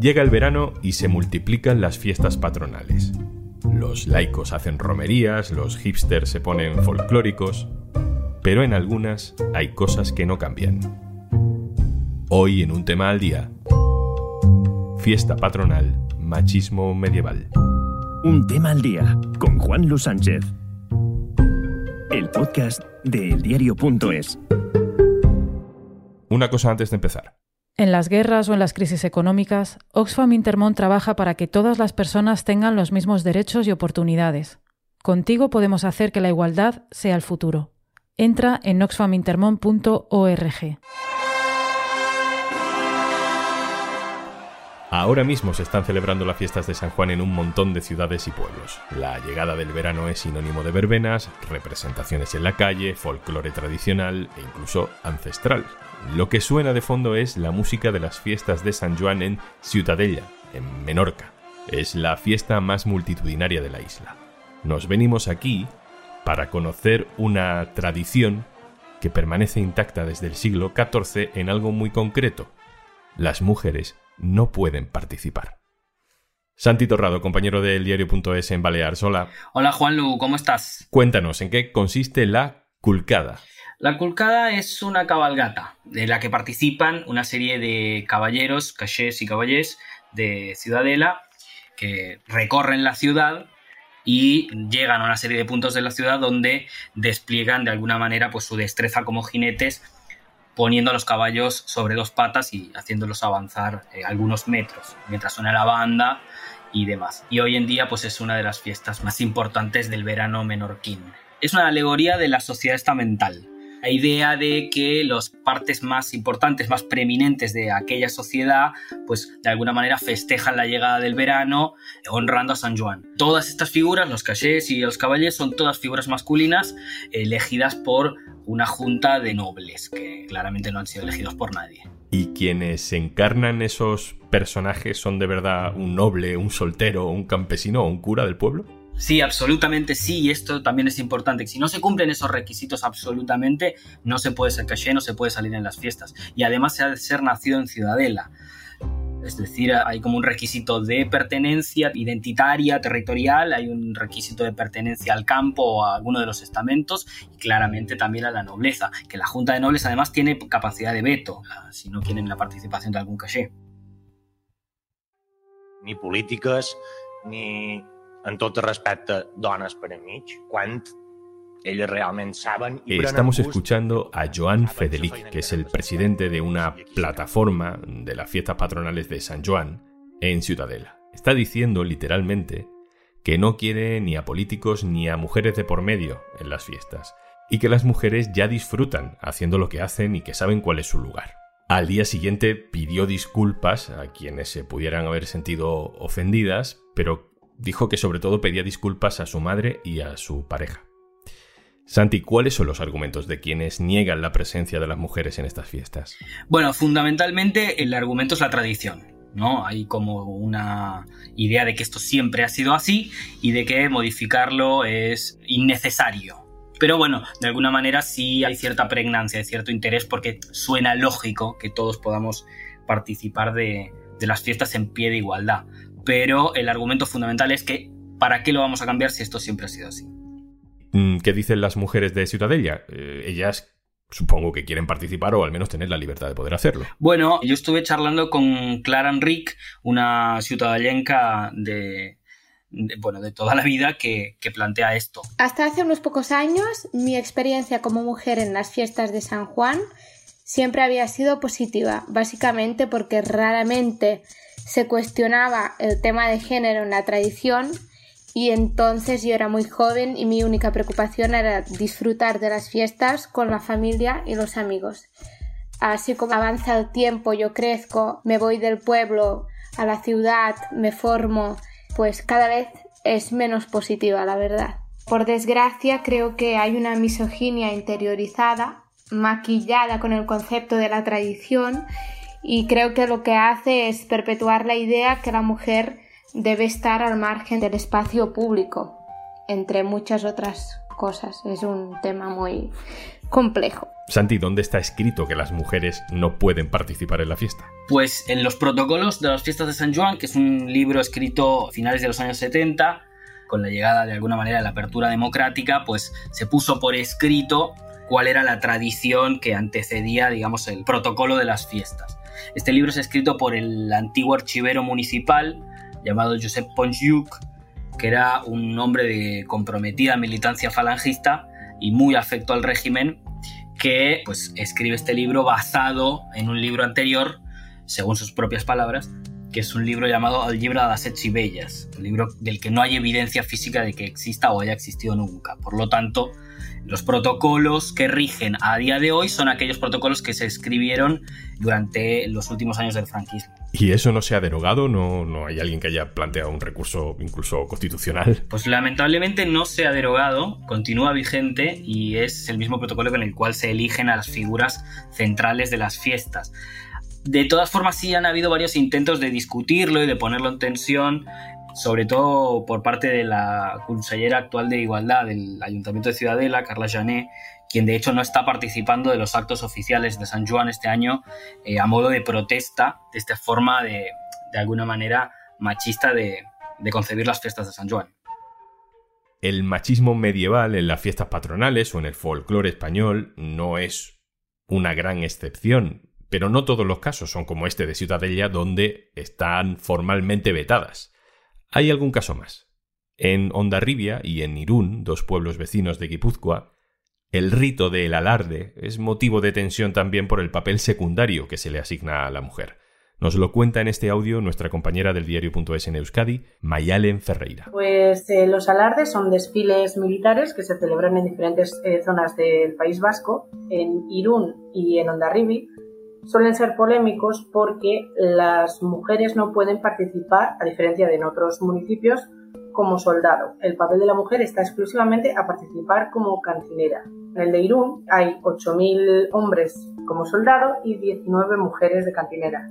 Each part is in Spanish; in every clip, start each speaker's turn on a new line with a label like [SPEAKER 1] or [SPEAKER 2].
[SPEAKER 1] Llega el verano y se multiplican las fiestas patronales. Los laicos hacen romerías, los hipsters se ponen folclóricos, pero en algunas hay cosas que no cambian. Hoy en un tema al día, fiesta patronal, machismo medieval.
[SPEAKER 2] Un tema al día con Juan Luis Sánchez. El podcast de eldiario.es.
[SPEAKER 1] Una cosa antes de empezar.
[SPEAKER 3] En las guerras o en las crisis económicas, Oxfam Intermón trabaja para que todas las personas tengan los mismos derechos y oportunidades. Contigo podemos hacer que la igualdad sea el futuro. Entra en oxfamintermon.org.
[SPEAKER 1] Ahora mismo se están celebrando las fiestas de San Juan en un montón de ciudades y pueblos. La llegada del verano es sinónimo de verbenas, representaciones en la calle, folclore tradicional e incluso ancestral. Lo que suena de fondo es la música de las fiestas de San Juan en Ciutadella, en Menorca. Es la fiesta más multitudinaria de la isla. Nos venimos aquí para conocer una tradición que permanece intacta desde el siglo XIV en algo muy concreto. Las mujeres no pueden participar. Santi Torrado, compañero del diario.es en Baleares. Hola.
[SPEAKER 4] Hola Juanlu, ¿cómo estás?
[SPEAKER 1] Cuéntanos, ¿en qué consiste la
[SPEAKER 4] La culcada es una cabalgata de la que participan una serie de caballeros, cachés y caballés de Ciudadela que recorren la ciudad y llegan a una serie de puntos de la ciudad donde despliegan de alguna manera pues, su destreza como jinetes poniendo a los caballos sobre dos patas y haciéndolos avanzar eh, algunos metros mientras suena la banda y demás. Y hoy en día pues es una de las fiestas más importantes del verano menorquín. Es una alegoría de la sociedad estamental, la idea de que las partes más importantes, más preeminentes de aquella sociedad, pues de alguna manera festejan la llegada del verano honrando a San Juan. Todas estas figuras, los cachés y los caballeros, son todas figuras masculinas elegidas por una junta de nobles, que claramente no han sido elegidos por nadie.
[SPEAKER 1] ¿Y quienes encarnan esos personajes son de verdad un noble, un soltero, un campesino o un cura del pueblo?
[SPEAKER 4] Sí, absolutamente sí, y esto también es importante. Si no se cumplen esos requisitos absolutamente, no se puede ser caché, no se puede salir en las fiestas. Y además se ha de ser nacido en Ciudadela. Es decir, hay como un requisito de pertenencia identitaria, territorial, hay un requisito de pertenencia al campo o a alguno de los estamentos y claramente también a la nobleza, que la Junta de Nobles además tiene capacidad de veto si no quieren la participación de algún caché.
[SPEAKER 5] Ni políticas, ni en tot respecte, dones per enmig, quan ellos realmente saben y
[SPEAKER 1] Estamos escuchando a Joan Fedelic, que es el presidente de una plataforma de las fiestas patronales de San Joan en Ciudadela. Está diciendo literalmente que no quiere ni a políticos ni a mujeres de por medio en las fiestas y que las mujeres ya disfrutan haciendo lo que hacen y que saben cuál es su lugar. Al día siguiente pidió disculpas a quienes se pudieran haber sentido ofendidas, pero dijo que sobre todo pedía disculpas a su madre y a su pareja. Santi, ¿cuáles son los argumentos de quienes niegan la presencia de las mujeres en estas fiestas?
[SPEAKER 4] Bueno, fundamentalmente el argumento es la tradición. ¿no? Hay como una idea de que esto siempre ha sido así y de que modificarlo es innecesario. Pero bueno, de alguna manera sí hay cierta pregnancia, hay cierto interés porque suena lógico que todos podamos participar de, de las fiestas en pie de igualdad pero el argumento fundamental es que ¿para qué lo vamos a cambiar si esto siempre ha sido así?
[SPEAKER 1] Mm, ¿Qué dicen las mujeres de Ciutadella? Eh, ellas supongo que quieren participar o al menos tener la libertad de poder hacerlo.
[SPEAKER 4] Bueno, yo estuve charlando con Clara Enrique, una ciudadellenca de, bueno, de toda la vida que, que, plantea esto.
[SPEAKER 6] Hasta hace unos pocos años, mi experiencia como mujer en las fiestas de San Juan siempre había sido positiva, básicamente porque raramente se cuestionaba el tema de género en la tradición y entonces yo era muy joven y mi única preocupación era disfrutar de las fiestas con la familia y los amigos. Así como avanza el tiempo, yo crezco, me voy del pueblo a la ciudad, me formo, pues cada vez es menos positiva, la verdad. Por desgracia, creo que hay una misoginia interiorizada maquillada con el concepto de la tradición y creo que lo que hace es perpetuar la idea que la mujer debe estar al margen del espacio público, entre muchas otras cosas. Es un tema muy complejo.
[SPEAKER 1] Santi, ¿dónde está escrito que las mujeres no pueden participar en la fiesta?
[SPEAKER 4] Pues en los protocolos de las fiestas de San Juan, que es un libro escrito a finales de los años 70, con la llegada de alguna manera de la apertura democrática, pues se puso por escrito cuál era la tradición que antecedía, digamos, el protocolo de las fiestas. Este libro es escrito por el antiguo archivero municipal llamado Josep Ponjuk, que era un hombre de comprometida militancia falangista y muy afecto al régimen, que pues escribe este libro basado en un libro anterior, según sus propias palabras, que es un libro llamado El libro de las un libro del que no hay evidencia física de que exista o haya existido nunca. Por lo tanto, los protocolos que rigen a día de hoy son aquellos protocolos que se escribieron durante los últimos años del franquismo.
[SPEAKER 1] ¿Y eso no se ha derogado? ¿No, ¿No hay alguien que haya planteado un recurso incluso constitucional?
[SPEAKER 4] Pues lamentablemente no se ha derogado, continúa vigente y es el mismo protocolo con el cual se eligen a las figuras centrales de las fiestas. De todas formas, sí han habido varios intentos de discutirlo y de ponerlo en tensión sobre todo por parte de la consellera actual de Igualdad del Ayuntamiento de Ciudadela, Carla Jané, quien de hecho no está participando de los actos oficiales de San Juan este año eh, a modo de protesta de esta forma de, de alguna manera machista de, de concebir las fiestas de San Juan.
[SPEAKER 1] El machismo medieval en las fiestas patronales o en el folclore español no es una gran excepción, pero no todos los casos son como este de Ciudadella donde están formalmente vetadas. Hay algún caso más. En Ondarribia y en Irún, dos pueblos vecinos de Guipúzcoa, el rito del alarde es motivo de tensión también por el papel secundario que se le asigna a la mujer. Nos lo cuenta en este audio nuestra compañera del diario.es en Euskadi, Mayalen Ferreira.
[SPEAKER 7] Pues eh, los alardes son desfiles militares que se celebran en diferentes eh, zonas del País Vasco, en Irún y en Ondarribi, suelen ser polémicos porque las mujeres no pueden participar, a diferencia de en otros municipios, como soldado. El papel de la mujer está exclusivamente a participar como cantinera. En el de Irún hay 8.000 hombres como soldado y 19 mujeres de cantinera.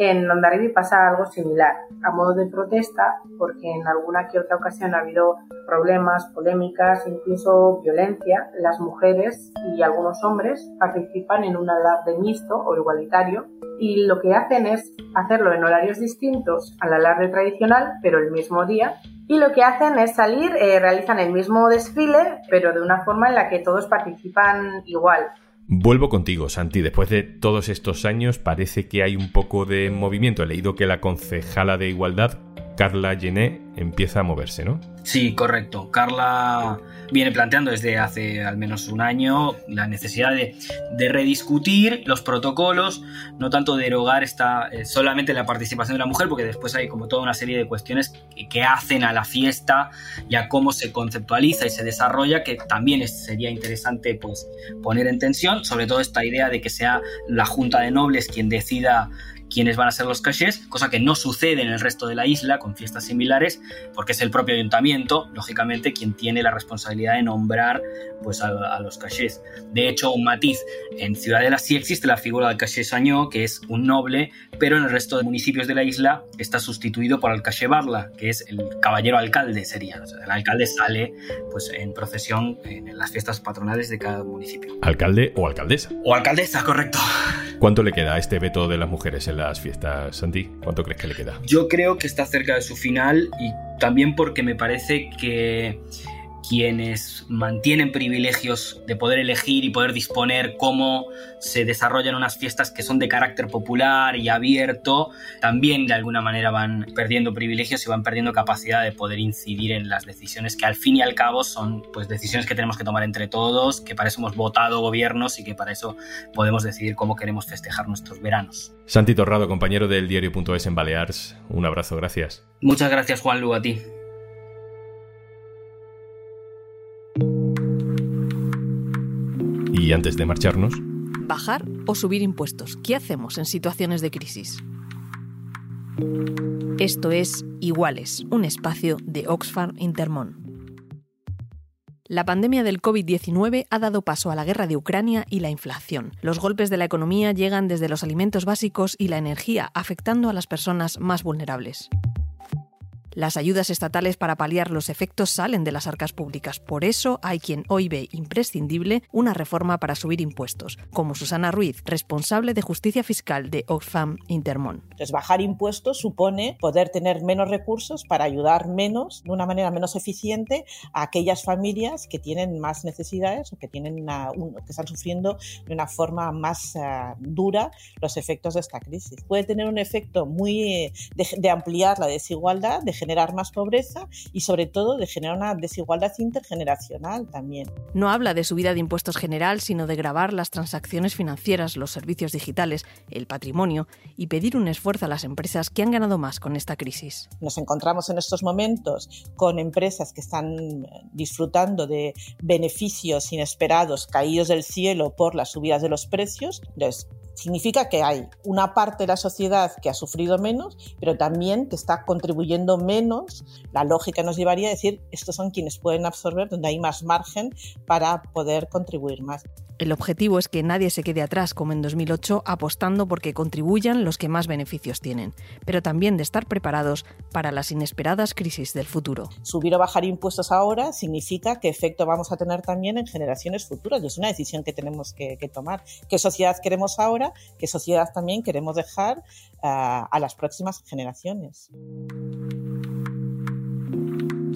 [SPEAKER 7] En Ondarribi pasa algo similar, a modo de protesta, porque en alguna que otra ocasión ha habido problemas, polémicas, incluso violencia. Las mujeres y algunos hombres participan en un alarde mixto o igualitario y lo que hacen es hacerlo en horarios distintos al alarde tradicional, pero el mismo día. Y lo que hacen es salir, eh, realizan el mismo desfile, pero de una forma en la que todos participan igual.
[SPEAKER 1] Vuelvo contigo, Santi. Después de todos estos años parece que hay un poco de movimiento. He leído que la concejala de Igualdad, Carla Gené, empieza a moverse, ¿no?
[SPEAKER 4] Sí, correcto. Carla viene planteando desde hace al menos un año la necesidad de, rediscutir los protocolos, no tanto derogar esta, eh, solamente la participación de la mujer, porque después hay como toda una serie de cuestiones que, hacen a la fiesta y a cómo se conceptualiza y se desarrolla, que también sería interesante pues, poner en tensión, sobre todo esta idea de que sea la Junta de Nobles quien decida quiénes van a ser los cachés, cosa que no sucede en el resto de la isla con fiestas similares, porque es el propio ayuntamiento, lógicamente, quien tiene la responsabilidad de nombrar pues, a, a los cachés. De hecho, un matiz, en Ciudadela sí existe la figura del caché sañó, que es un noble, pero en el resto de municipios de la isla está sustituido por el caché barla, que es el caballero alcalde, sería. O sea, el alcalde sale pues, en procesión en las fiestas patronales de cada municipio.
[SPEAKER 1] ¿Alcalde o alcaldesa?
[SPEAKER 4] O alcaldesa, correcto.
[SPEAKER 1] ¿Cuánto le queda a este veto de las mujeres en las fiestas, Santi? ¿Cuánto crees que le queda?
[SPEAKER 4] Yo creo que está cerca de su final y también porque me parece que quienes mantienen privilegios de poder elegir y poder disponer cómo se desarrollan unas fiestas que son de carácter popular y abierto, también de alguna manera van perdiendo privilegios y van perdiendo capacidad de poder incidir en las decisiones que al fin y al cabo son pues decisiones que tenemos que tomar entre todos, que para eso hemos votado gobiernos y que para eso podemos decidir cómo queremos festejar nuestros veranos.
[SPEAKER 1] Santi Torrado, compañero del diario.es en Balears, un abrazo, gracias.
[SPEAKER 4] Muchas gracias Juan Lu, a ti.
[SPEAKER 1] Y antes de marcharnos...
[SPEAKER 8] ¿Bajar o subir impuestos? ¿Qué hacemos en situaciones de crisis? Esto es Iguales, un espacio de Oxfam Intermón. La pandemia del COVID-19 ha dado paso a la guerra de Ucrania y la inflación. Los golpes de la economía llegan desde los alimentos básicos y la energía, afectando a las personas más vulnerables. Las ayudas estatales para paliar los efectos salen de las arcas públicas. Por eso hay quien hoy ve imprescindible una reforma para subir impuestos, como Susana Ruiz, responsable de justicia fiscal de Oxfam Intermón.
[SPEAKER 9] Entonces, bajar impuestos supone poder tener menos recursos para ayudar menos, de una manera menos eficiente, a aquellas familias que tienen más necesidades o que, tienen que están sufriendo de una forma más eh, dura los efectos de esta crisis. Puede tener un efecto muy eh, de, ampliar la desigualdad, de generar más pobreza y sobre todo de generar una desigualdad intergeneracional también.
[SPEAKER 8] No habla de subida de impuestos general, sino de grabar las transacciones financieras, los servicios digitales, el patrimonio y pedir un esfuerzo a las empresas que han ganado más con esta crisis.
[SPEAKER 9] Nos encontramos en estos momentos con empresas que están disfrutando de beneficios inesperados caídos del cielo por las subidas de los precios. Entonces, significa que hay una parte de la sociedad que ha sufrido menos, pero también que está contribuyendo menos. La lógica nos llevaría a decir, estos son quienes pueden absorber, donde hay más margen para poder contribuir más.
[SPEAKER 8] El objetivo es que nadie se quede atrás, como en 2008, apostando porque contribuyan los que más beneficios tienen, pero también de estar preparados para las inesperadas crisis del futuro.
[SPEAKER 9] Subir o bajar impuestos ahora significa qué efecto vamos a tener también en generaciones futuras. Es una decisión que tenemos que, tomar. ¿Qué sociedad queremos ahora? ¿Qué sociedad también queremos dejar ah, a las próximas generaciones?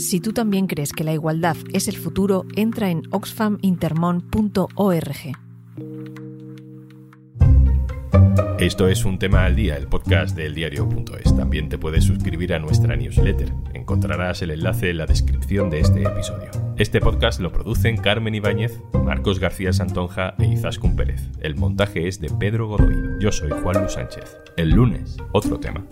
[SPEAKER 8] Si tú también crees que la igualdad es el futuro, entra en oxfamintermon.org.
[SPEAKER 1] Esto es un tema al día, el podcast del diario.es. También te puedes suscribir a nuestra newsletter. Encontrarás el enlace en la descripción de este episodio. Este podcast lo producen Carmen Ibáñez, Marcos García Santonja e Izaskun Pérez. El montaje es de Pedro Godoy. Yo soy Juan Luis Sánchez. El lunes, otro tema.